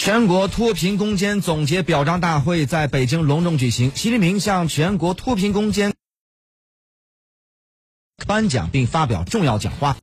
全国脱贫攻坚总结表彰大会在北京隆重举行习近平向全国脱贫攻坚颁奖并发表重要讲话。